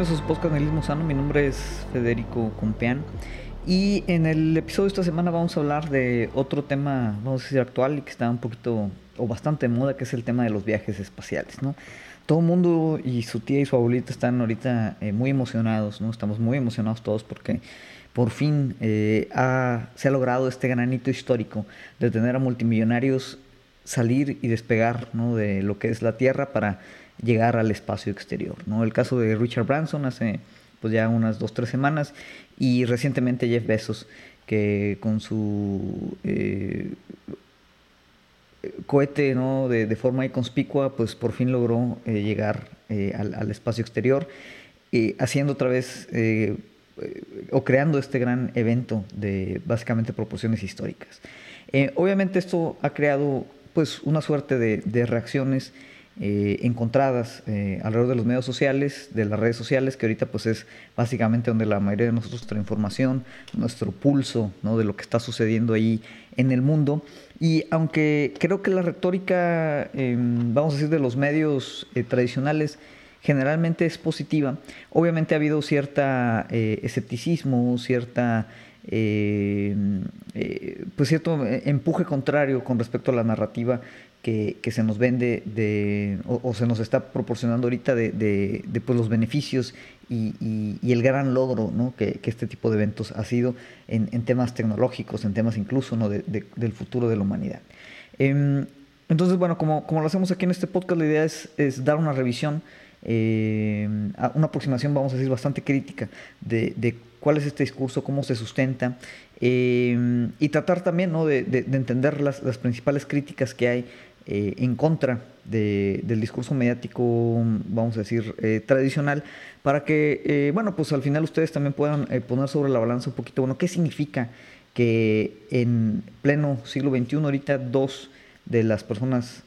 bienvenidos a su podcast Nihilismo Sano. Mi nombre es Federico Compeán. Y en el episodio de esta semana vamos a hablar de otro tema, vamos a decir, actual y que está un poquito o bastante de moda, que es el tema de los viajes espaciales, ¿no? Todo el mundo y su tía y su abuelita están ahorita eh, muy emocionados, ¿no? Estamos muy emocionados todos porque por fin eh, se ha logrado este granito histórico de tener a multimillonarios salir y despegar ¿no? de lo que es la Tierra para llegar al espacio exterior. ¿no? El caso de Richard Branson hace pues ya unas dos, tres semanas y recientemente Jeff Bezos que con su eh, cohete ¿no? de, forma inconspicua pues por fin logró eh, llegar eh, al, espacio exterior haciendo otra vez o creando este gran evento de básicamente proporciones históricas. obviamente esto ha creado pues una suerte de reacciones eh, encontradas eh, alrededor de los medios sociales, de las redes sociales, que ahorita pues es básicamente donde la mayoría de nosotros nuestra información, nuestro pulso ¿no? de lo que está sucediendo ahí en el mundo. Y aunque creo que la retórica, em, vamos a decir, de los medios eh, tradicionales, generalmente es positiva. Obviamente ha habido cierta escepticismo, cierta pues cierto empuje contrario con respecto a la narrativa que, se nos vende de, o, se nos está proporcionando ahorita de, de, pues, los beneficios y, y, el gran logro ¿no? que, que, este tipo de eventos ha sido en, en temas tecnológicos, en temas incluso ¿no? del futuro de la humanidad. Em, entonces, bueno, como, como, lo hacemos aquí en este podcast, la idea es, es dar una revisión, eh, una aproximación, vamos a decir, bastante crítica de, de cuál es este discurso, cómo se sustenta, em, y tratar también ¿no? de, de, entender las, las, principales críticas que hay eh, en contra del discurso mediático, vamos a decir, eh, tradicional, para que, eh, bueno, pues al final ustedes también puedan poner sobre la balanza un poquito, bueno, ¿qué significa que en pleno siglo XXI, ahorita dos de las personas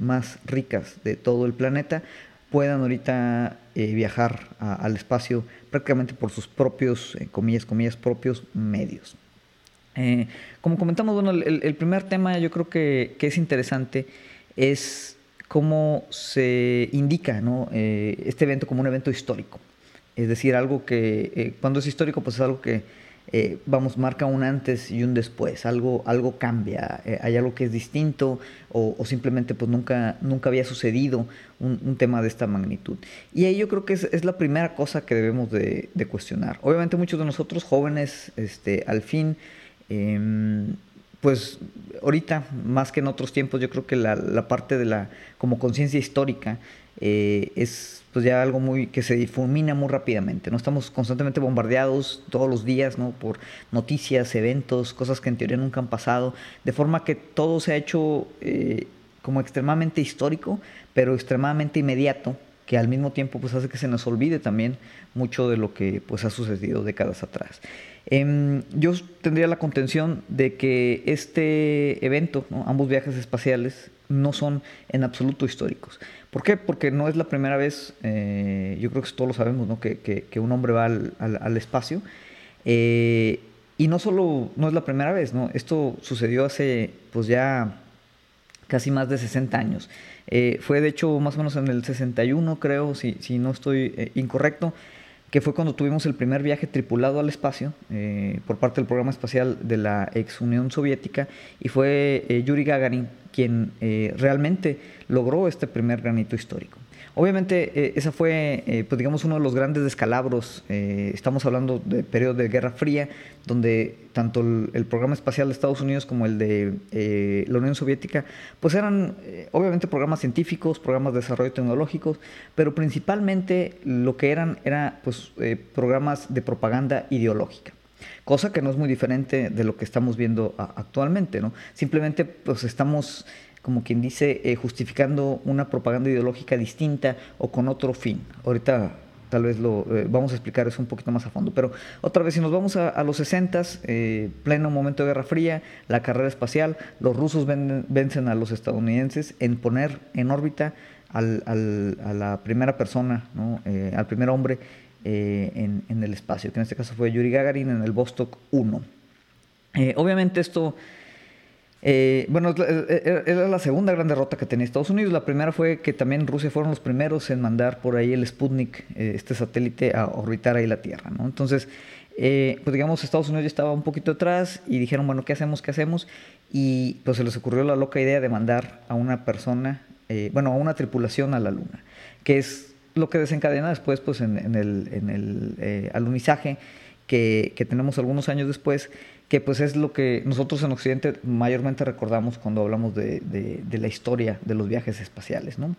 más ricas de todo el planeta puedan ahorita viajar al espacio prácticamente por sus propios, comillas, comillas, propios medios? Eh, como comentamos, bueno, el, primer tema yo creo que, es interesante es cómo se indica ¿no? Eh, este evento como un evento histórico. Es decir, algo que eh, cuando es histórico, pues es algo que, vamos, marca un antes y un después, algo, algo cambia, hay algo que es distinto o, simplemente pues nunca, nunca había sucedido un, tema de esta magnitud. Y ahí yo creo que es, la primera cosa que debemos de, de, cuestionar. Obviamente muchos de nosotros jóvenes, este, al fin, Em, pues ahorita, más que en otros tiempos, yo creo que la, parte de la como conciencia histórica eh, es pues ya algo muy que se difumina muy rápidamente. ¿no? Estamos constantemente bombardeados todos los días ¿no? por noticias, eventos, cosas que en teoría nunca han pasado, de forma que todo se ha hecho eh, como extremadamente histórico, pero extremadamente inmediato que al mismo tiempo pues hace que se nos olvide también mucho de lo que pues ha sucedido décadas atrás. Em, yo tendría la contención de que este evento, ambos viajes espaciales, no son en absoluto históricos. ¿Por qué? Porque no es la primera vez, eh, yo creo que todos lo sabemos, ¿no? que, que, un hombre va al, al, espacio. Eh, y no solo, no es la primera vez, ¿no? Esto sucedió hace pues ya casi más de 60 años. Eh, fue de hecho más o menos en el 61, creo, si, si no estoy eh, incorrecto, que fue cuando tuvimos el primer viaje tripulado al espacio eh, por parte del programa espacial de la ex Unión Soviética y fue Yuri Gagarin quien realmente logró este primer granito histórico. Obviamente, eh, esa fue, eh, pues digamos, uno de los grandes descalabros. Eh, estamos hablando de periodo de Guerra Fría, donde tanto el, programa espacial de Estados Unidos como el de la Unión Soviética, pues eran obviamente programas científicos, programas de desarrollo tecnológicos, pero principalmente lo que eran era pues programas de propaganda ideológica cosa que no es muy diferente de lo que estamos viendo actualmente, ¿no? Simplemente pues estamos como quien dice, eh, justificando una propaganda ideológica distinta o con otro fin. Ahorita tal vez lo eh, vamos a explicar eso un poquito más a fondo. Pero otra vez, si nos vamos a, los 60, eh, pleno momento de Guerra Fría, la carrera espacial, los rusos vencen a los estadounidenses en poner en órbita al, al, a la primera persona, ¿no? al primer hombre en, en, el espacio, que en este caso fue Yuri Gagarin en el Vostok 1. obviamente esto Eh, bueno, era la segunda gran derrota que tenía Estados Unidos. La primera fue que también Rusia fueron los primeros en mandar por ahí el Sputnik, eh, este satélite, a orbitar ahí la Tierra. ¿no? Entonces, eh, pues digamos, Estados Unidos ya estaba un poquito atrás y dijeron, bueno, ¿qué hacemos? ¿Qué hacemos? Y pues se les ocurrió la loca idea de mandar a una persona, bueno, a una tripulación a la Luna, que es lo que desencadena después pues en, el, en el alunizaje que, que tenemos algunos años después que pues es lo que nosotros en Occidente mayormente recordamos cuando hablamos de, de, la historia de los viajes espaciales. ¿no?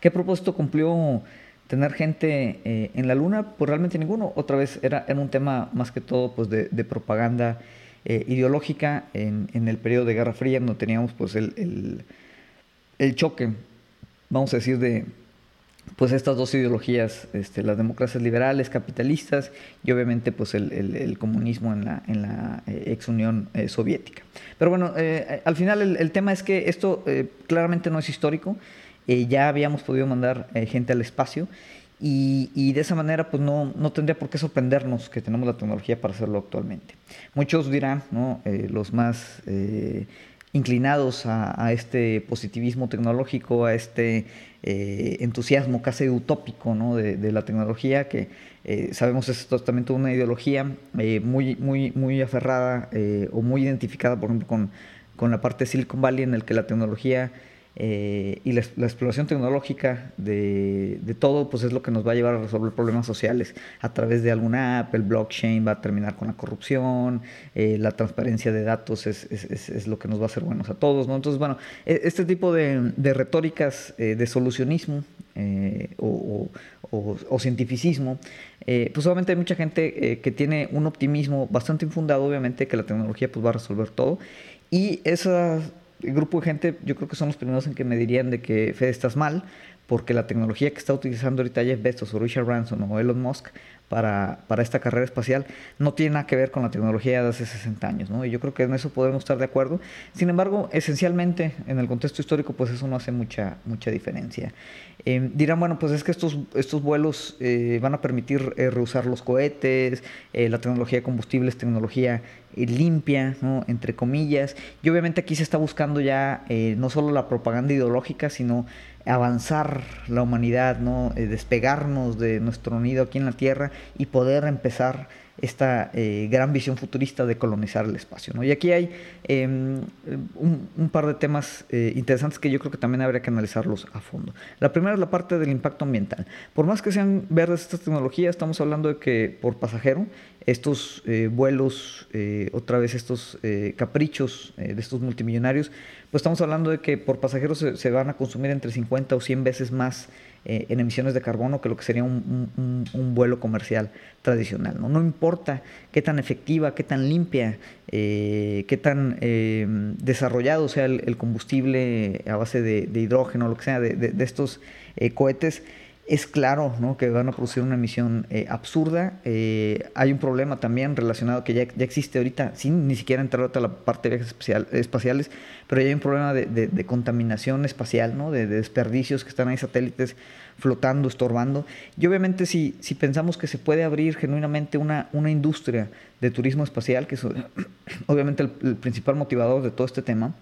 ¿Qué propósito cumplió tener gente eh, en la Luna? Pues realmente ninguno. Otra vez era, era un tema más que todo pues de, propaganda eh, ideológica en, en, el periodo de Guerra Fría, donde teníamos pues el, el choque, vamos a decir, de, pues estas dos ideologías, este, las democracias liberales, capitalistas y obviamente pues el, comunismo en la, en la eh, ex Unión eh, Soviética. Pero bueno, eh, al final el, tema es que esto claramente no es histórico, ya habíamos podido mandar gente al espacio y, y, de esa manera pues no, no, tendría por qué sorprendernos que tenemos la tecnología para hacerlo actualmente. Muchos dirán, ¿no? los más inclinados a, este positivismo tecnológico, a este eh, entusiasmo casi utópico ¿no? de, la tecnología, que eh, sabemos es totalmente una ideología eh, muy, muy, muy aferrada o muy identificada, por ejemplo, con, con la parte de Silicon Valley, en el que la tecnología eh, y la, exploración tecnológica de, todo, pues es lo que nos va a llevar a resolver problemas sociales. A través de alguna app, el blockchain va a terminar con la corrupción, eh, la transparencia de datos es, es, es, lo que nos va a hacer buenos a todos. ¿no? Entonces, bueno, e, este tipo de, de retóricas eh, de solucionismo o, o, o, cientificismo, pues obviamente hay mucha gente que tiene un optimismo bastante infundado, obviamente, que la tecnología pues, va a resolver todo. Y esas el grupo de gente, yo creo que son los primeros en que me dirían de que Fede estás mal, porque la tecnología que está utilizando ahorita Jeff Bezos o Richard Branson o Elon Musk para, para, esta carrera espacial no tiene nada que ver con la tecnología de hace 60 años, ¿no? Y yo creo que en eso podemos estar de acuerdo. Sin embargo, esencialmente, en el contexto histórico, pues eso no hace mucha, mucha diferencia. Eh, dirán, bueno, pues es que estos, estos vuelos eh, van a permitir eh, reusar los cohetes, la tecnología de combustible es tecnología limpia, ¿no? entre comillas, y obviamente aquí se está buscando ya no solo la propaganda ideológica, sino avanzar la humanidad, ¿no? despegarnos de nuestro nido aquí en la Tierra y poder empezar esta eh, gran visión futurista de colonizar el espacio. Y aquí hay em, un, par de temas eh, interesantes que yo creo que también habría que analizarlos a fondo. La primera es la parte del impacto ambiental. Por más que sean verdes estas tecnologías, estamos hablando de que por pasajero estos eh, vuelos, otra vez estos caprichos de estos multimillonarios, pues estamos hablando de que por pasajero se, se van a consumir entre 50 o 100 veces más eh, en emisiones de carbono que lo que sería un, vuelo comercial tradicional. ¿no? no importa qué tan efectiva, qué tan limpia, eh, qué tan eh, desarrollado sea el, combustible a base de, hidrógeno, lo que sea, de, estos cohetes, es claro ¿no? que van a producir una emisión absurda. hay un problema también relacionado que ya, ya, existe ahorita, sin ni siquiera entrar a la parte de viajes espaciales, pero ya hay un problema de, contaminación espacial, ¿no? de, desperdicios que están ahí satélites flotando, estorbando. Y obviamente si, si pensamos que se puede abrir genuinamente una, una industria de turismo espacial, que es obviamente el, principal motivador de todo este tema,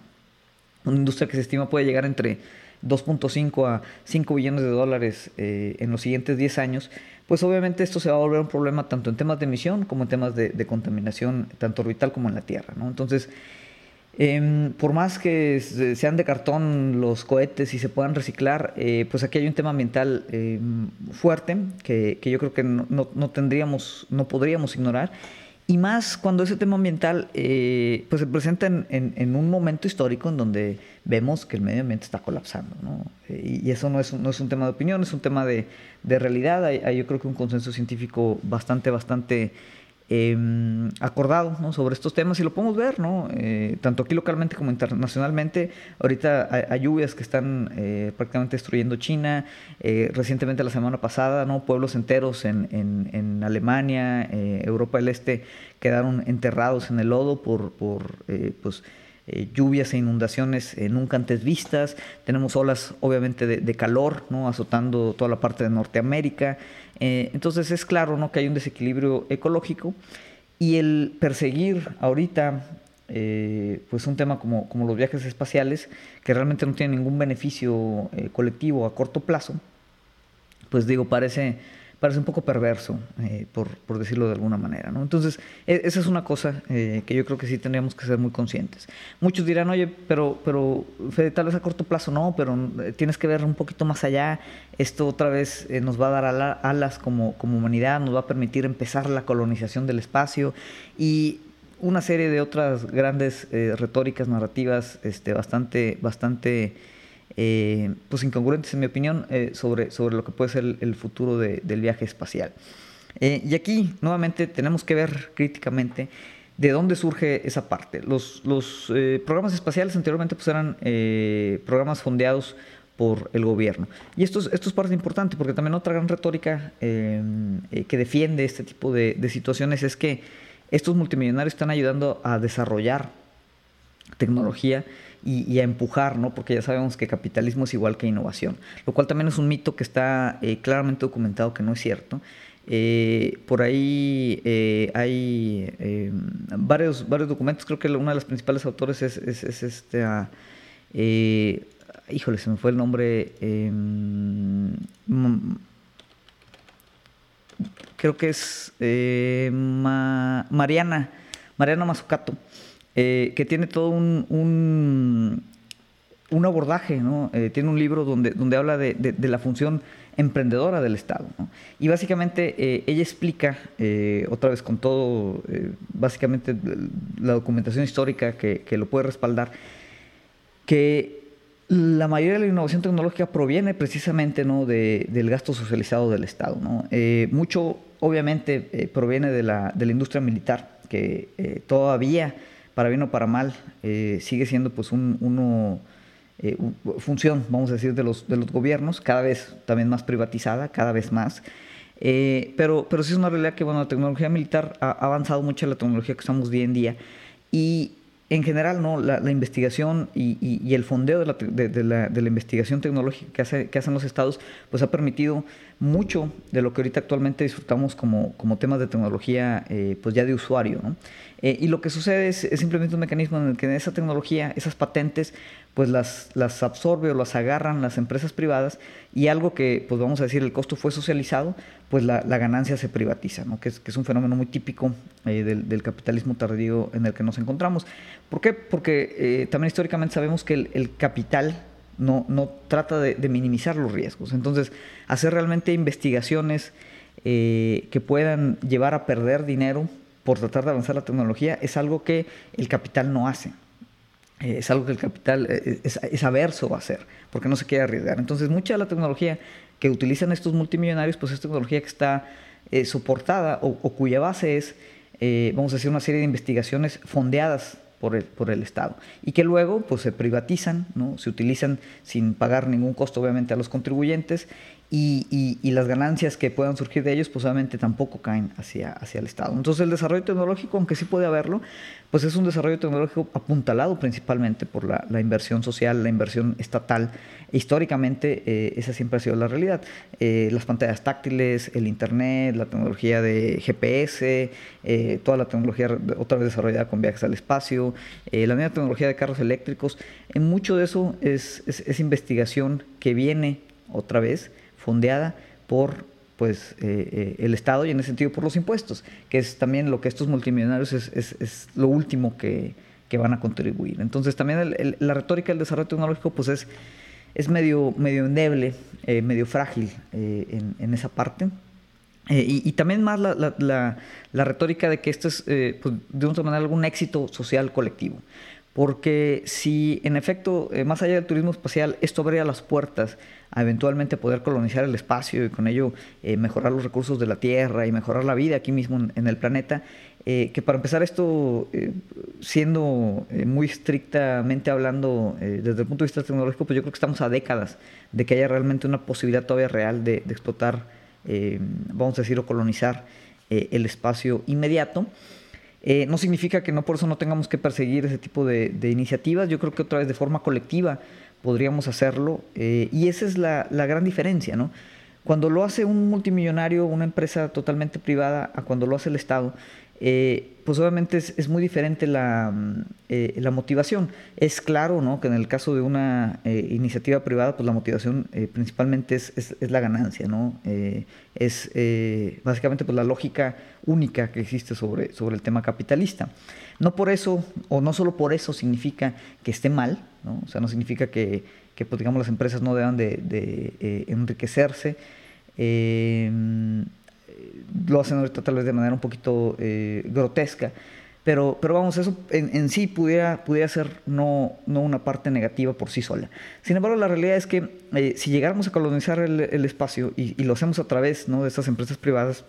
una industria que se estima puede llegar entre 2.5 a 5 billones de dólares eh, en los siguientes 10 años, pues obviamente esto se va a volver un problema tanto en temas de emisión como en temas de, contaminación, tanto orbital como en la Tierra. ¿no? Entonces, Em, por más que sean de cartón los cohetes y se puedan reciclar, eh, pues aquí hay un tema ambiental em, fuerte que, yo creo que tendríamos, no podríamos ignorar. Y más cuando ese tema ambiental eh, pues se presenta en, un momento histórico en donde vemos que el medio ambiente está colapsando. Eh, y eso no es, no es un tema de opinión, es un tema de, realidad. hay, yo creo que un consenso científico bastante, bastante Em, acordado sobre estos temas y lo podemos ver, ¿no? Eh, tanto aquí localmente como internacionalmente. Ahorita hay, lluvias que están eh, prácticamente destruyendo China. Eh, recientemente, la semana pasada, ¿no? pueblos enteros en, en, Alemania, Europa del Este, quedaron enterrados en el lodo por, por pues, lluvias e inundaciones nunca antes vistas. Tenemos olas, obviamente, de, calor azotando toda la parte de Norteamérica. Eh, entonces es claro ¿no? que hay un desequilibrio ecológico y el perseguir ahorita pues un tema como, como, los viajes espaciales, que realmente no tienen ningún beneficio colectivo a corto plazo, pues digo, parece parece un poco perverso, eh, por, por, decirlo de alguna manera. ¿no? Entonces, e, esa es una cosa eh, que yo creo que sí tendríamos que ser muy conscientes. Muchos dirán, oye, pero, pero Fede, tal vez a corto plazo no, pero eh, tienes que ver un poquito más allá. Esto otra vez nos va a dar alas como, como humanidad, nos va a permitir empezar la colonización del espacio y una serie de otras grandes retóricas narrativas este, bastante, bastante eh, pues incongruentes en mi opinión eh, sobre, sobre lo que puede ser el, futuro del viaje espacial. Eh, y aquí nuevamente tenemos que ver críticamente de dónde surge esa parte. Los, los programas espaciales anteriormente pues eran programas fondeados por el gobierno. Y esto es, esto es parte importante porque también otra gran retórica que defiende este tipo de, de situaciones es que estos multimillonarios están ayudando a desarrollar tecnología y, a empujar, ¿no? Porque ya sabemos que capitalismo es igual que innovación, lo cual también es un mito que está eh, claramente documentado que no es cierto. Eh, por ahí eh, hay varios, varios documentos, creo que uno de los principales autores es, es, este... Ah, híjole, se me fue el nombre. Em, creo que es Mariana, Mariana Mazzucato. Eh, que tiene todo un, un, abordaje, ¿no? Eh, tiene un libro donde, donde habla de, de, la función emprendedora del Estado. Y básicamente eh, ella explica, otra vez con todo, básicamente la documentación histórica que, que, lo puede respaldar, que la mayoría de la innovación tecnológica proviene precisamente ¿no? de, del gasto socializado del Estado. ¿no? mucho, obviamente, proviene de la, de la industria militar, que todavía para bien o para mal, eh, sigue siendo pues un, uno, eh, función, vamos a decir, de los, de los gobiernos, cada vez también más privatizada, cada vez más. Eh, pero, pero sí es una realidad que bueno, la tecnología militar ha avanzado mucho la tecnología que usamos día en día y en general, ¿no? la, investigación y, el fondeo de la, de, la, de la, investigación tecnológica que, hace, que hacen los estados, pues ha permitido mucho de lo que ahorita actualmente disfrutamos como, como temas de tecnología, eh, pues ya de usuario. ¿no? Eh, y lo que sucede es, simplemente un mecanismo en el que esa tecnología, esas patentes, pues las, las absorbe o las agarran las empresas privadas y algo que, pues vamos a decir, el costo fue socializado, pues la, la ganancia se privatiza, ¿no? que, es, que es un fenómeno muy típico eh, del, del, capitalismo tardío en el que nos encontramos. ¿Por qué? Porque eh, también históricamente sabemos que el, el capital no, no trata de, minimizar los riesgos. Entonces, hacer realmente investigaciones eh, que puedan llevar a perder dinero por tratar de avanzar la tecnología es algo que el capital no hace. Eh, es algo que el capital eh, es, averso a hacer, porque no se quiere arriesgar. Entonces, mucha de la tecnología que utilizan estos multimillonarios, pues es tecnología que está soportada o, cuya base es, vamos a decir, una serie de investigaciones fondeadas por el, por el, Estado y que luego pues se privatizan, ¿no? se utilizan sin pagar ningún costo obviamente a los contribuyentes y, y, las ganancias que puedan surgir de ellos, pues obviamente tampoco caen hacia, hacia el Estado. Entonces el desarrollo tecnológico, aunque sí puede haberlo, pues es un desarrollo tecnológico apuntalado principalmente por la, inversión social, la inversión estatal. Históricamente eh, esa siempre ha sido la realidad. Eh, las pantallas táctiles, el Internet, la tecnología de GPS, eh, toda la tecnología otra vez desarrollada con viajes al espacio, la nueva tecnología de carros eléctricos, en mucho de eso es, es, es investigación que viene otra vez fondeada por pues eh, eh, el Estado y en ese sentido por los impuestos, que es también lo que estos multimillonarios es, es, es lo último que, que, van a contribuir. Entonces también la retórica del desarrollo tecnológico pues es, es medio, medio endeble, eh, medio frágil en, en, esa parte. Y, y, también más la, la, la, retórica de que esto es pues, de una manera algún éxito social colectivo. Porque si en efecto, más allá del turismo espacial, esto abría las puertas a eventualmente poder colonizar el espacio y con ello eh, mejorar los recursos de la Tierra y mejorar la vida aquí mismo en, el planeta. Eh, que para empezar esto, eh, siendo muy estrictamente hablando desde el punto de vista tecnológico, pues yo creo que estamos a décadas de que haya realmente una posibilidad todavía real de, explotar, vamos a decir, o colonizar el espacio inmediato. No significa que no por eso no tengamos que perseguir ese tipo de, iniciativas. Yo creo que otra vez de forma colectiva podríamos hacerlo. Eh, y esa es la, gran diferencia, ¿no? Cuando lo hace un multimillonario, una empresa totalmente privada, a cuando lo hace el Estado, eh, pues obviamente es, muy diferente la, mm, eh, la, motivación. Es claro ¿no? que en el caso de una eh, iniciativa privada, pues la motivación principalmente es, es, la ganancia, ¿no? es básicamente pues la lógica única que existe sobre, sobre el tema capitalista. No por eso, o no solo por eso significa que esté mal, ¿no? o sea, no significa que, que pues, digamos, las empresas no deban de, de enriquecerse lo hacen ahorita tal vez de manera un poquito eh, grotesca. Pero, pero vamos, eso en, sí pudiera, pudiera ser no, no una parte negativa por sí sola. Sin embargo, la realidad es que eh, si llegáramos a colonizar el, espacio y, lo hacemos a través ¿no? de estas empresas privadas,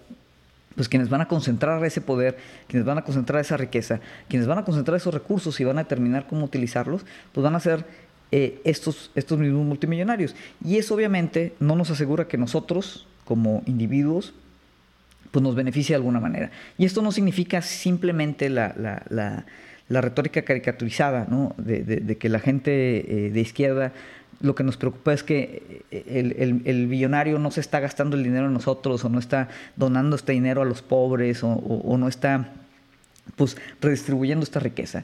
pues quienes van a concentrar ese poder, quienes van a concentrar esa riqueza, quienes van a concentrar esos recursos y van a determinar cómo utilizarlos, pues van a ser eh, estos, estos mismos multimillonarios. Y eso obviamente no nos asegura que nosotros, como individuos, pues nos beneficia de alguna manera. Y esto no significa simplemente la, la, la, retórica caricaturizada, ¿no? de, de, que la gente eh, de izquierda lo que nos preocupa es que eh, el, el, el, billonario no se está gastando el dinero en nosotros o no está donando este dinero a los pobres o, o, no está pues redistribuyendo esta riqueza.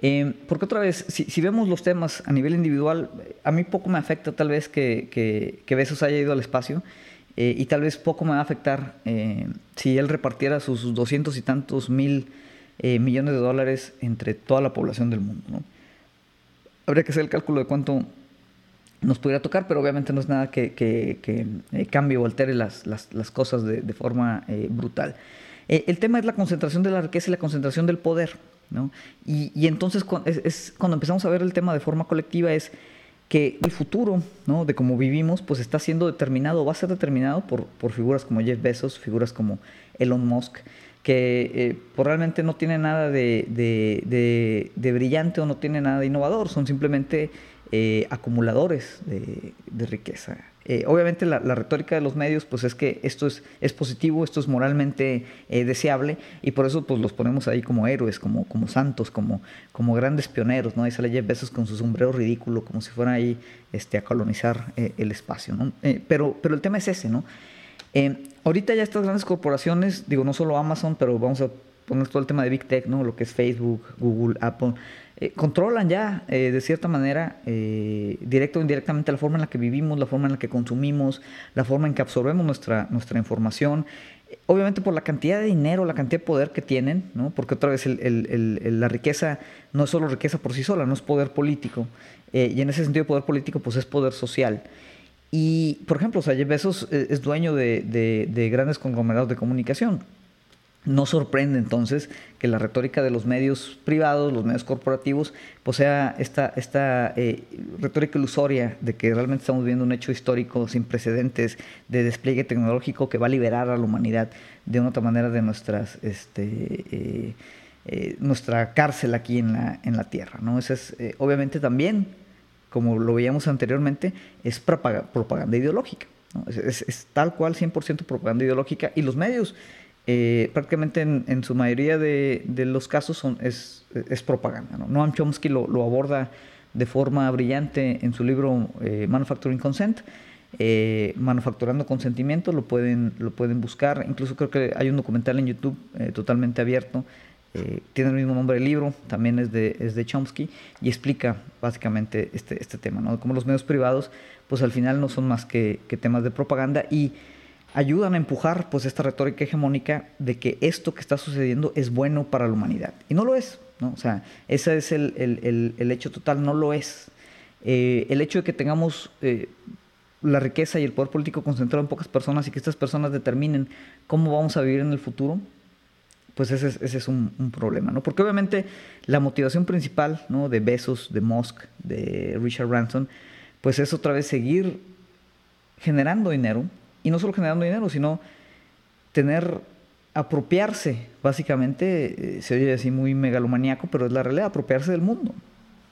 Eh, porque otra vez, si, si, vemos los temas a nivel individual, a mí poco me afecta tal vez que, que, que haya ido al espacio. Eh, y tal vez poco me va a afectar si él repartiera sus doscientos y tantos mil millones de dólares entre toda la población del mundo. ¿no? Habría que hacer el cálculo de cuánto nos pudiera tocar, pero obviamente no es nada que, que, cambie o altere las, las, las cosas de, de forma brutal. el tema es la concentración de la riqueza y la concentración del poder. ¿no? Y, y entonces es, es cuando empezamos a ver el tema de forma colectiva es que el futuro ¿no? de cómo vivimos pues está siendo determinado, va a ser determinado por, por figuras como Jeff Bezos, figuras como Elon Musk, que eh, pues, realmente no tiene nada de, de, de, brillante o no tiene nada de innovador, son simplemente eh, acumuladores de, riqueza. Eh, obviamente la, retórica de los medios pues es que esto es, positivo, esto es moralmente eh, deseable y por eso pues los ponemos ahí como héroes, como, santos, como, grandes pioneros, ¿no? Ahí sale Jeff Bezos con su sombrero ridículo, como si fuera ahí este, a colonizar el espacio, pero, pero el tema es ese, ¿no? ahorita ya estas grandes corporaciones, digo, no solo Amazon, pero vamos a poner todo el tema de Big Tech, ¿no? Lo que es Facebook, Google, Apple, eh, controlan ya, eh, de cierta manera, eh, directo o indirectamente, la forma en la que vivimos, la forma en la que consumimos, la forma en que absorbemos nuestra, nuestra información. Obviamente por la cantidad de dinero, la cantidad de poder que tienen, ¿no? porque otra vez la riqueza no es solo riqueza por sí sola, no es poder político. y en ese sentido, poder político pues es poder social. Y, por ejemplo, o sea, es dueño de grandes conglomerados de comunicación. No sorprende entonces que la retórica de los medios privados, los medios corporativos, posea esta, esta eh, retórica ilusoria de que realmente estamos viendo un hecho histórico sin precedentes de despliegue tecnológico que va a liberar a la humanidad de una otra manera de nuestras, este, eh, eh, nuestra cárcel aquí en la, en la Tierra. ¿no? Es, obviamente también, como lo veíamos anteriormente, es propaganda ideológica. Es, es, es, tal cual 100% propaganda ideológica y los medios eh, prácticamente en, su mayoría de, los casos son, es, propaganda. ¿no? Noam Chomsky lo, aborda de forma brillante en su libro eh, Manufacturing Consent. Eh, manufacturando consentimiento, lo pueden, lo pueden buscar. Incluso creo que hay un documental en YouTube totalmente abierto. tiene el mismo nombre del libro, también es de, es de Chomsky y explica básicamente este, este tema, ¿no? Como los medios privados, pues al final no son más que, que temas de propaganda y ayudan a empujar pues esta retórica hegemónica de que esto que está sucediendo es bueno para la humanidad. Y no lo es, ¿no? O sea, ese es el, el, el, hecho total, no lo es. Eh, el hecho de que tengamos eh, la riqueza y el poder político concentrado en pocas personas y que estas personas determinen cómo vamos a vivir en el futuro, pues ese es, ese es un, un, problema, ¿no? Porque obviamente la motivación principal, ¿no? De Bezos, de Musk, de Richard Branson, pues es otra vez seguir generando dinero, y no solo generando dinero, sino tener, apropiarse, básicamente, eh, se oye así muy megalomaníaco, pero es la realidad, apropiarse del mundo,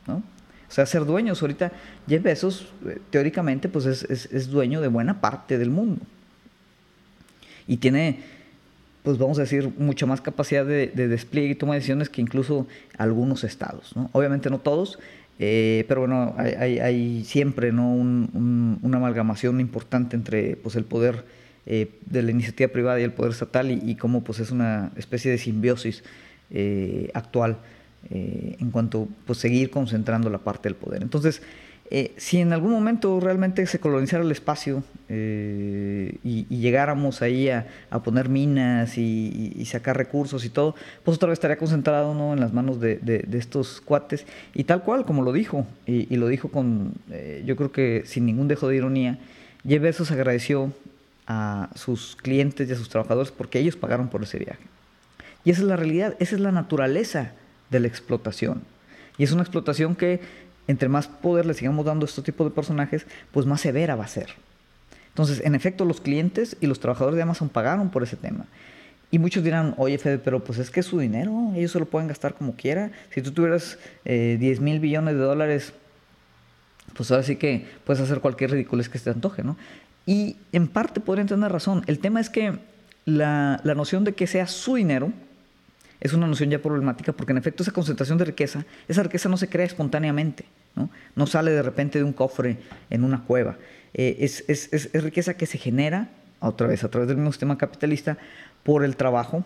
¿no? O sea, ser dueños. Ahorita Jeff Bezos, eh, teóricamente, pues es, es, dueño de buena parte del mundo. Y tiene, pues vamos a decir, mucha más capacidad de, despliegue y toma de decisiones que incluso algunos estados, ¿no? Obviamente no todos, eh, pero bueno, hay, hay, siempre ¿no? una amalgamación importante entre pues, el poder eh, de la iniciativa privada y el poder estatal y, cómo pues es una especie de simbiosis eh, actual en cuanto pues seguir concentrando la parte del poder. Entonces, eh, si en algún momento realmente se colonizara el espacio eh, y, llegáramos ahí a, poner minas y, sacar recursos y todo, pues otra vez estaría concentrado ¿no? en las manos de, estos cuates. Y tal cual, como lo dijo, y, lo dijo con, eh, yo creo que sin ningún dejo de ironía, Jeff Bezos agradeció a sus clientes y a sus trabajadores porque ellos pagaron por ese viaje. Y esa es la realidad, esa es la naturaleza de la explotación. Y es una explotación que entre más poder le sigamos dando a este tipo de personajes, pues más severa va a ser. Entonces, en efecto, los clientes y los trabajadores de Amazon pagaron por ese tema. Y muchos dirán, oye Fede, pero pues es que es su dinero, ellos se lo pueden gastar como quiera. Si tú tuvieras 10 eh, mil billones de dólares, pues ahora sí que puedes hacer cualquier ridiculez que se te antoje, ¿no? Y en parte podrían tener razón. El tema es que la, la noción de que sea su dinero, es una noción ya problemática porque en efecto esa concentración de riqueza, esa riqueza no se crea espontáneamente, no, no sale de repente de un cofre en una cueva. Eh, es, es, es, riqueza que se genera, otra vez, a través del mismo sistema capitalista, por el trabajo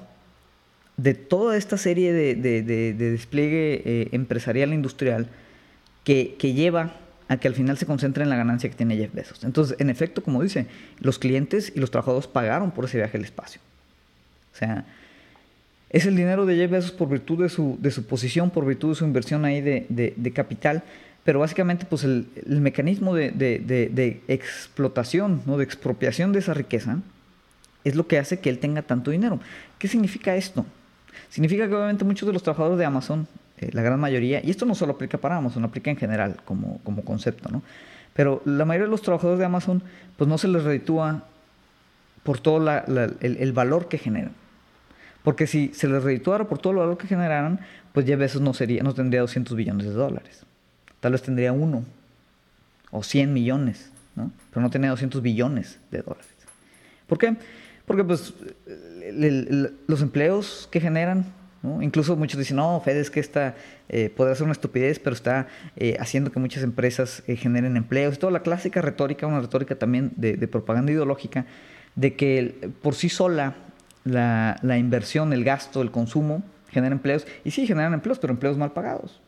de toda esta serie de, de, de, despliegue eh, empresarial e industrial que, que lleva a que al final se concentre en la ganancia que tiene Jeff Bezos. Entonces, en efecto, como dice, los clientes y los trabajadores pagaron por ese viaje al espacio. O sea, es el dinero de Jeff Bezos por virtud de su, de su posición, por virtud de su inversión ahí de, de, capital, pero básicamente pues el, el mecanismo de, de, explotación, ¿no? de expropiación de esa riqueza, es lo que hace que él tenga tanto dinero. ¿Qué significa esto? Significa que obviamente muchos de los trabajadores de Amazon, eh, la gran mayoría, y esto no solo aplica para Amazon, aplica en general como, como concepto, ¿no? Pero la mayoría de los trabajadores de Amazon, pues no se les reditúa por todo el, el valor que generan. Porque si se les redituara por todo el valor que generaran, pues ya veces no, sería, no tendría 200 billones de dólares. Tal vez tendría uno o 100 millones, ¿no? pero no tendría 200 billones de dólares. ¿Por qué? Porque pues los empleos que generan, incluso muchos dicen, no, Fed es que esta eh, puede ser una estupidez, pero está eh, haciendo que muchas empresas eh, generen empleos. Toda la clásica retórica, una retórica también de propaganda ideológica, de que por sí sola la, inversión, el gasto, el consumo, genera empleos. Y sí, generan empleos, pero empleos mal pagados.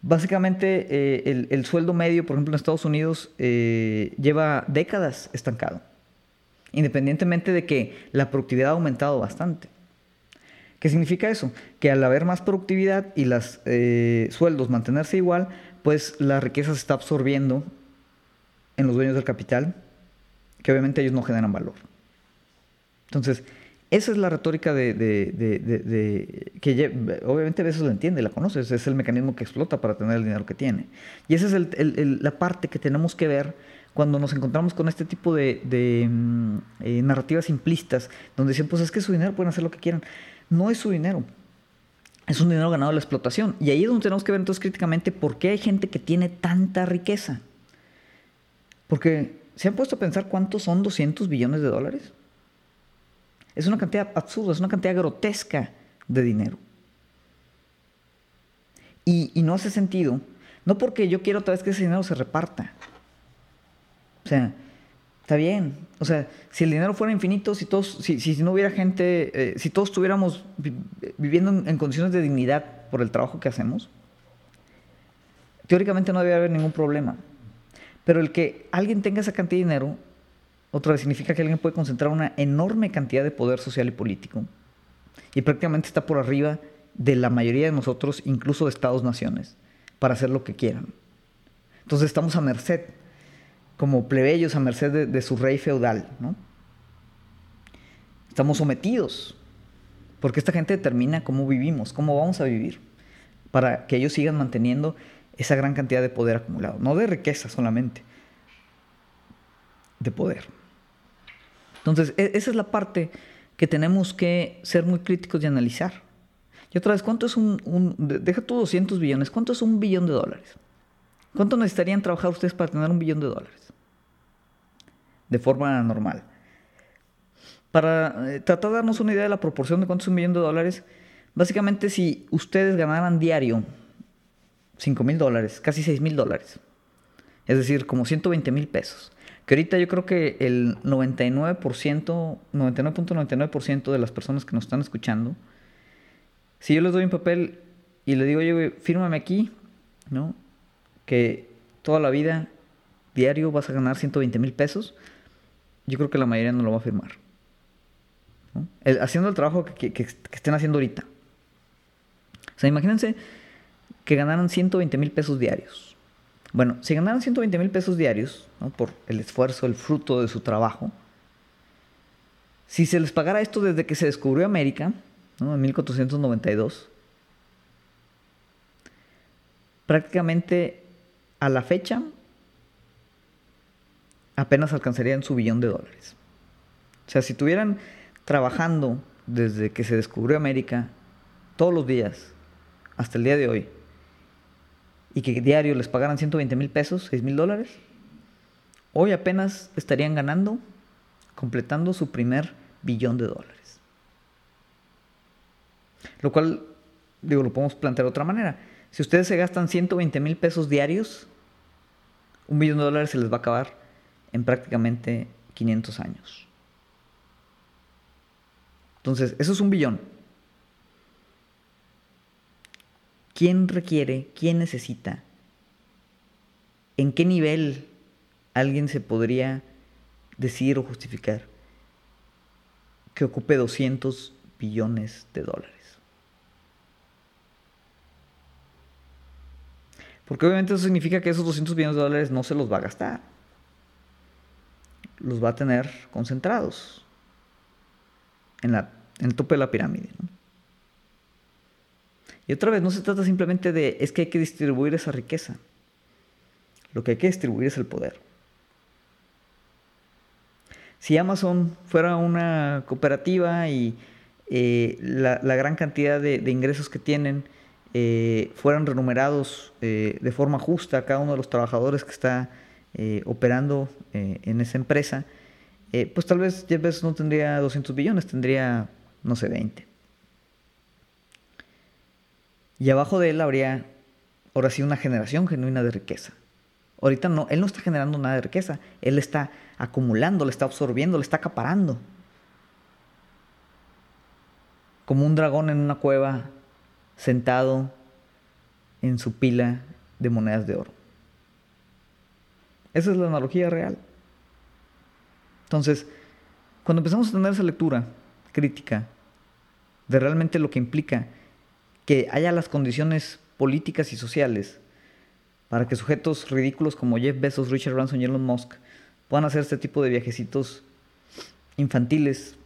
Básicamente, eh, el, sueldo medio, por ejemplo, en Estados Unidos, eh, lleva décadas estancado, independientemente de que la productividad ha aumentado bastante. ¿Qué significa eso? Que al haber más productividad y los eh, sueldos mantenerse igual, pues la riqueza se está absorbiendo en los dueños del capital, que obviamente ellos no generan valor. Entonces, esa es la retórica de, que obviamente a veces la entiende, la conoce, es el mecanismo que explota para tener el dinero que tiene. Y esa es la parte que tenemos que ver cuando nos encontramos con este tipo de, mm, eh, narrativas simplistas, donde dicen, pues es que su dinero pueden hacer lo que quieran. No es su dinero, es un dinero ganado de la explotación. Y ahí es donde tenemos que ver entonces críticamente por qué hay gente que tiene tanta riqueza. Porque se han puesto a pensar cuántos son 200 billones de dólares. Es una cantidad absurda, es una cantidad grotesca de dinero. Y, no hace sentido, no porque yo quiero otra vez que ese dinero se reparta. O sea, está bien. O sea, si el dinero fuera infinito, si todos, si, si no hubiera gente, eh, si todos estuviéramos viviendo en, condiciones de dignidad por el trabajo que hacemos, teóricamente no debería haber ningún problema. Pero el que alguien tenga esa cantidad de dinero otra vez significa que alguien puede concentrar una enorme cantidad de poder social y político y prácticamente está por arriba de la mayoría de nosotros, incluso de estados-naciones, para hacer lo que quieran. Entonces estamos a merced, como plebeyos, a merced de, su rey feudal. ¿no? Estamos sometidos, porque esta gente determina cómo vivimos, cómo vamos a vivir, para que ellos sigan manteniendo esa gran cantidad de poder acumulado, no de riqueza solamente, de poder. Entonces, e, esa es la parte que tenemos que ser muy críticos y analizar. Y otra vez, ¿cuánto es un, deja tú 200 billones, ¿cuánto es un billón de dólares? ¿Cuánto necesitarían trabajar ustedes para tener un billón de dólares? De forma normal. Para eh, tratar de darnos una idea de la proporción de cuánto es un billón de dólares, básicamente si ustedes ganaran diario 5 mil dólares, casi 6 mil dólares, es decir, como 120 mil pesos, que ahorita yo creo que el 99%, 99.99% de las personas que nos están escuchando, si yo les doy un papel y le digo, oye, fírmame aquí, ¿no? Que toda la vida, diario, vas a ganar 120 mil pesos, yo creo que la mayoría no lo va a firmar. haciendo el trabajo que, que, estén haciendo ahorita. O sea, imagínense que ganaran 120 mil pesos diarios. Bueno, si ganaran 120 mil pesos diarios, por el esfuerzo, el fruto de su trabajo, si se les pagara esto desde que se descubrió América, en 1492, prácticamente a la fecha apenas alcanzarían su billón de dólares. O sea, si estuvieran trabajando desde que se descubrió América todos los días hasta el día de hoy y que diario les pagaran 120 mil pesos, 6 mil dólares, hoy apenas estarían ganando, completando su primer billón de dólares. Lo cual, digo, lo podemos plantear de otra manera. Si ustedes se gastan 120 mil pesos diarios, un billón de dólares se les va a acabar en prácticamente 500 años. Entonces, eso es un billón. ¿Quién requiere? ¿Quién necesita? ¿En qué nivel alguien se podría decir o justificar que ocupe 200 billones de dólares? Porque obviamente eso significa que esos 200 billones de dólares no se los va a gastar. Los va a tener concentrados en, la, el tope de la pirámide. Y otra vez, no se trata simplemente de es que hay que distribuir esa riqueza. Lo que hay que distribuir es el poder. Si Amazon fuera una cooperativa y eh, la, gran cantidad de ingresos que tienen eh, fueran renumerados eh, de forma justa a cada uno de los trabajadores que está operando en esa empresa, pues tal vez Jeff Bezos no tendría 200 billones, tendría, no sé, 20. Y abajo de él habría, ahora sí, una generación genuina de riqueza. Ahorita no, él no está generando nada de riqueza, él está acumulando, le está absorbiendo, le está acaparando. Como un dragón en una cueva sentado en su pila de monedas de oro. Esa es la analogía real. Entonces, cuando empezamos a tener esa lectura crítica de realmente lo que implica que haya las condiciones políticas y sociales para que sujetos ridículos como Jeff Bezos, Richard Branson y Elon Musk puedan hacer este tipo de viajecitos infantiles,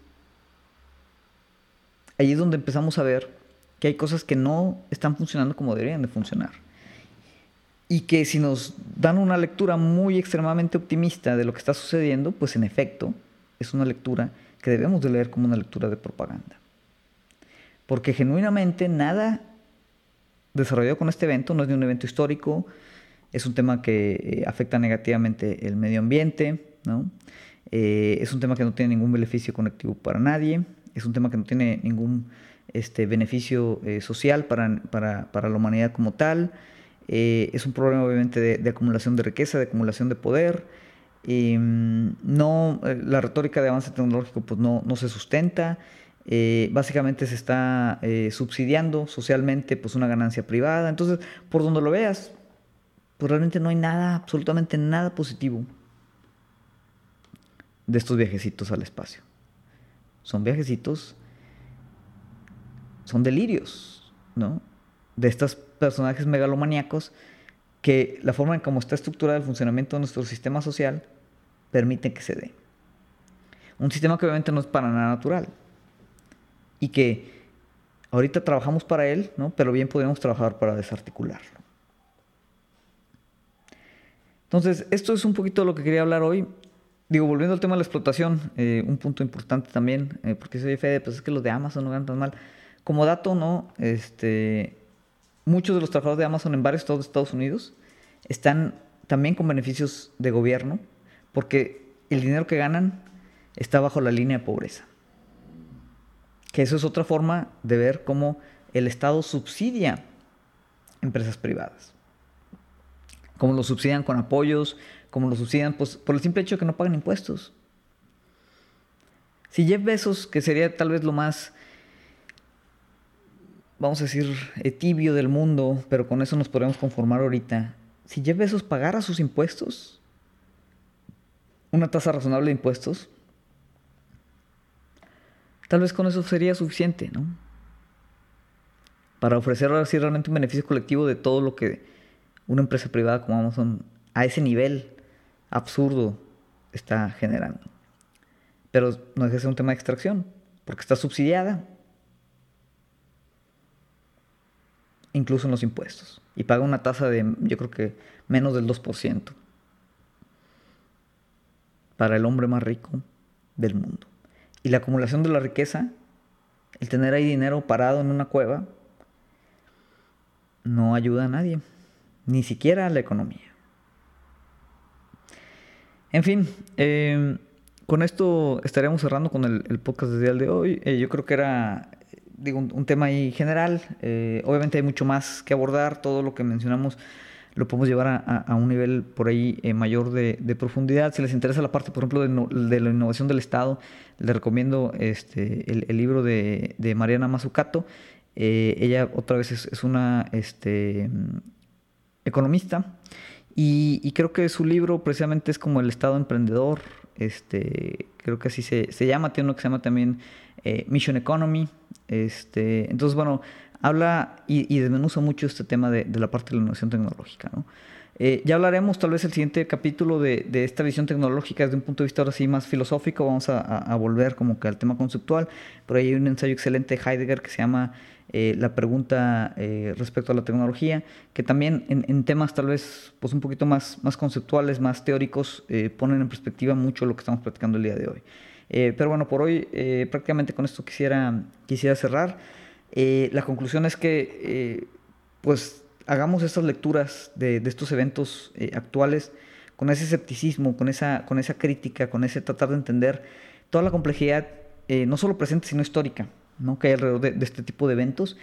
ahí es donde empezamos a ver que hay cosas que no están funcionando como deberían de funcionar. Y que si nos dan una lectura muy extremadamente optimista de lo que está sucediendo, pues en efecto es una lectura que debemos de leer como una lectura de propaganda. Porque genuinamente nada desarrollado con este evento no es de un evento histórico, es un tema que eh, afecta negativamente el medio ambiente, ¿no? Eh, es un tema que no tiene ningún beneficio conectivo para nadie, es un tema que no tiene ningún este, beneficio eh, social para, para, la humanidad como tal. Es un problema obviamente de, acumulación de riqueza, de acumulación de poder. Mm, no, la retórica de avance tecnológico pues no, no se sustenta. Básicamente se está subsidiando socialmente pues una ganancia privada. Entonces, por donde lo veas, pues realmente no hay nada, absolutamente nada positivo de estos viajecitos al espacio. Son viajecitos son delirios, ¿no? De estos personajes megalomaníacos que la forma en cómo está estructurado el funcionamiento de nuestro sistema social permite que se dé. Un sistema que obviamente no es para nada natural y que ahorita trabajamos para él, ¿no? pero bien podríamos trabajar para desarticularlo. Entonces, esto es un poquito lo que quería hablar hoy. Digo, volviendo al tema de la explotación, eh, un punto importante también, eh, porque soy Fede, pues es que los de Amazon no ganan tan mal. Como dato, ¿no? Este, muchos de los trabajadores de Amazon en varios estados de Estados Unidos están también con beneficios de gobierno porque el dinero que ganan está bajo la línea de pobreza. Que eso es otra forma de ver cómo el Estado subsidia empresas privadas. Cómo lo subsidian con apoyos, como lo subsidian, pues por el simple hecho de que no pagan impuestos. Si Jeff Bezos, que sería tal vez lo más, vamos a decir, eh, tibio del mundo, pero con eso nos podríamos conformar ahorita, si Jeff Bezos pagara sus impuestos, una tasa razonable de impuestos, tal vez con eso sería suficiente, ¿no? Para ofrecer ahora sí realmente un beneficio colectivo de todo lo que una empresa privada como Amazon a ese nivel absurdo está generando. Pero no es que sea un tema de extracción, porque está subsidiada, incluso en los impuestos, y paga una tasa de, yo creo que menos del 2% para el hombre más rico del mundo. Y la acumulación de la riqueza, el tener ahí dinero parado en una cueva, no ayuda a nadie, ni siquiera a la economía. En fin, eh, con esto estaríamos cerrando con el, podcast del día de hoy. Eh, yo creo que era digo, un, tema ahí general. Eh, obviamente hay mucho más que abordar. Todo lo que mencionamos lo podemos llevar a, un nivel por ahí mayor de, profundidad. Si les interesa la parte, por ejemplo, de, la innovación del Estado, les recomiendo este, el, libro de, Mariana Mazzucato. ella otra vez es, una este, economista y, creo que su libro precisamente es como el Estado emprendedor, este, creo que así se, llama, tiene uno que se llama también eh, Mission Economy. Este, entonces, bueno, habla y, desmenuza mucho este tema de, la parte de la innovación tecnológica. Eh, ya hablaremos tal vez el siguiente capítulo de, esta visión tecnológica desde un punto de vista ahora sí más filosófico, vamos a, volver como que al tema conceptual, por ahí hay un ensayo excelente de Heidegger que se llama eh, la pregunta eh, respecto a la tecnología, que también en, temas tal vez pues un poquito más, más conceptuales, más teóricos, eh, ponen en perspectiva mucho lo que estamos platicando el día de hoy. pero bueno, por hoy prácticamente con esto quisiera, quisiera cerrar. La conclusión es que pues hagamos estas lecturas de, de estos eventos actuales con ese escepticismo, con esa, con esa crítica, con ese tratar de entender toda la complejidad, no solo presente, sino histórica que hay alrededor de, este tipo de eventos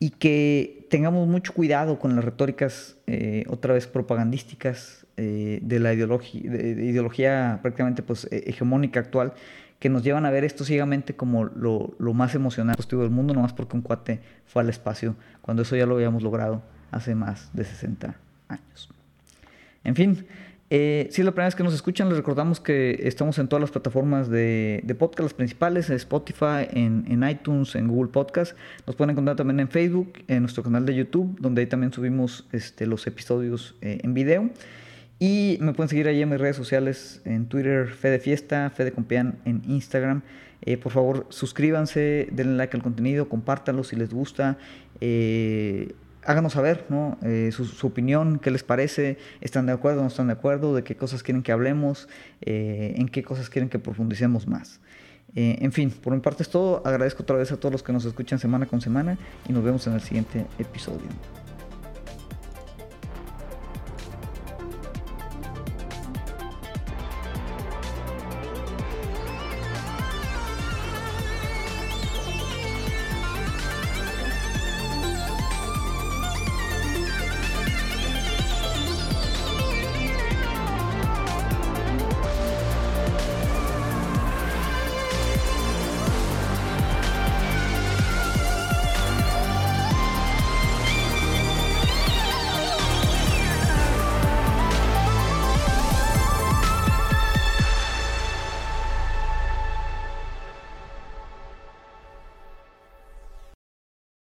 y que tengamos mucho cuidado con las retóricas eh, otra vez propagandísticas eh, de la ideología, de, ideología prácticamente pues, e, hegemónica actual que nos llevan a ver esto ciegamente como lo, lo más emocionante positivo del mundo, nomás porque un cuate fue al espacio, cuando eso ya lo habíamos logrado hace más de 60 años. En fin, eh, si es la primera vez que nos escuchan, les recordamos que estamos en todas las plataformas de, podcast, las principales, en Spotify, en, iTunes, en Google Podcast. Nos pueden encontrar también en Facebook, en nuestro canal de YouTube, donde ahí también subimos este, los episodios eh, en video. Y me pueden seguir ahí en mis redes sociales, en Twitter, Fede Fiesta, Fede Compián, en Instagram. Eh, por favor, suscríbanse, denle like al contenido, compártanlo si les gusta. Eh, háganos saber ¿no? Eh, su, opinión, qué les parece, están de acuerdo, no están de acuerdo, de qué cosas quieren que hablemos, en qué cosas quieren que profundicemos más. En fin, por mi parte es todo. Agradezco otra vez a todos los que nos escuchan semana con semana y nos vemos en el siguiente episodio.